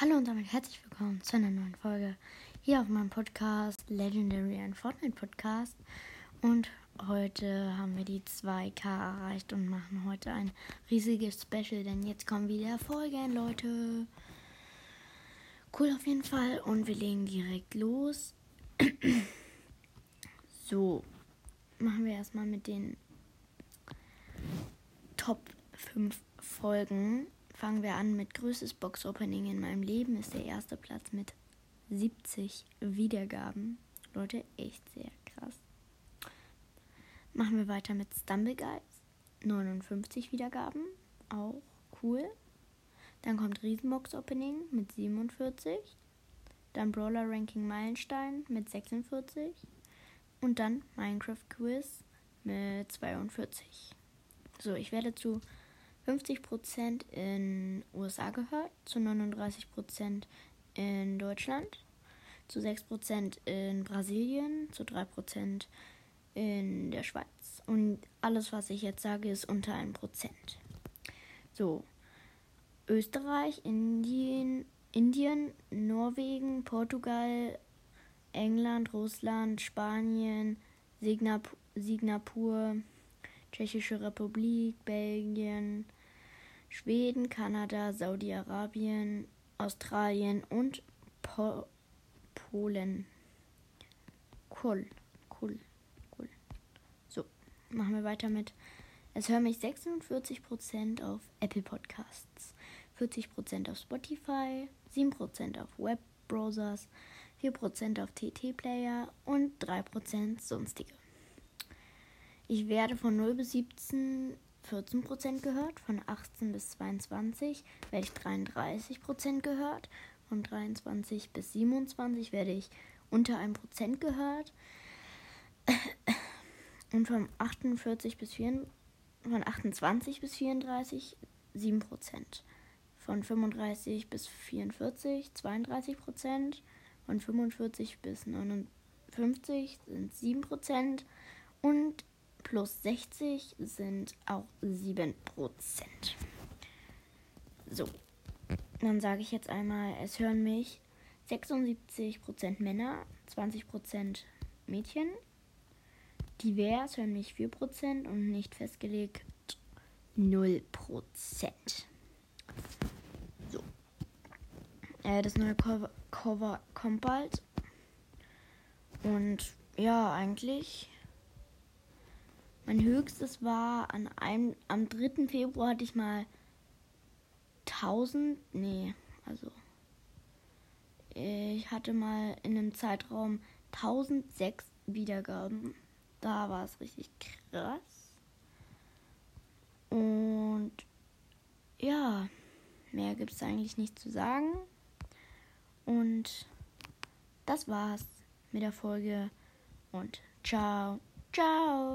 Hallo und damit herzlich willkommen zu einer neuen Folge hier auf meinem Podcast Legendary ein Fortnite Podcast. Und heute haben wir die 2K erreicht und machen heute ein riesiges Special, denn jetzt kommen wieder Folgen, Leute. Cool auf jeden Fall und wir legen direkt los. so, machen wir erstmal mit den Top 5 Folgen fangen wir an mit größtes Box-Opening in meinem Leben. Ist der erste Platz mit 70 Wiedergaben. Leute, echt sehr krass. Machen wir weiter mit Stumble Guys. 59 Wiedergaben. Auch cool. Dann kommt Riesenbox Opening mit 47. Dann Brawler Ranking Meilenstein mit 46. Und dann Minecraft Quiz mit 42. So, ich werde zu 50% in USA gehört, zu 39% in Deutschland, zu 6% in Brasilien, zu 3% in der Schweiz. Und alles, was ich jetzt sage, ist unter 1%. So, Österreich, Indien, Indien, Norwegen, Portugal, England, Russland, Spanien, Singapur, Tschechische Republik, Belgien, Schweden, Kanada, Saudi-Arabien, Australien und po Polen. Cool, cool, cool. So, machen wir weiter mit. Es hören mich 46% auf Apple Podcasts, 40% auf Spotify, 7% auf Webbrowsers, 4% auf TT-Player und 3% sonstige. Ich werde von 0 bis 17 14% gehört, von 18 bis 22 werde ich 33% gehört, von 23 bis 27 werde ich unter 1% gehört und von 48 bis 4, von 28 bis 34 7%. Von 35 bis 44 32%, von 45 bis 59 sind 7% und plus 60 sind auch 7%. So, dann sage ich jetzt einmal, es hören mich 76% Männer, 20% Mädchen. Divers hören mich 4% und nicht festgelegt 0%. So. Äh, das neue Cover, Cover kommt bald. Und ja, eigentlich mein höchstes war an einem, am 3. Februar hatte ich mal 1000, nee, also ich hatte mal in einem Zeitraum 1006 Wiedergaben. Da war es richtig krass. Und ja, mehr gibt es eigentlich nicht zu sagen. Und das war's mit der Folge. Und ciao, ciao.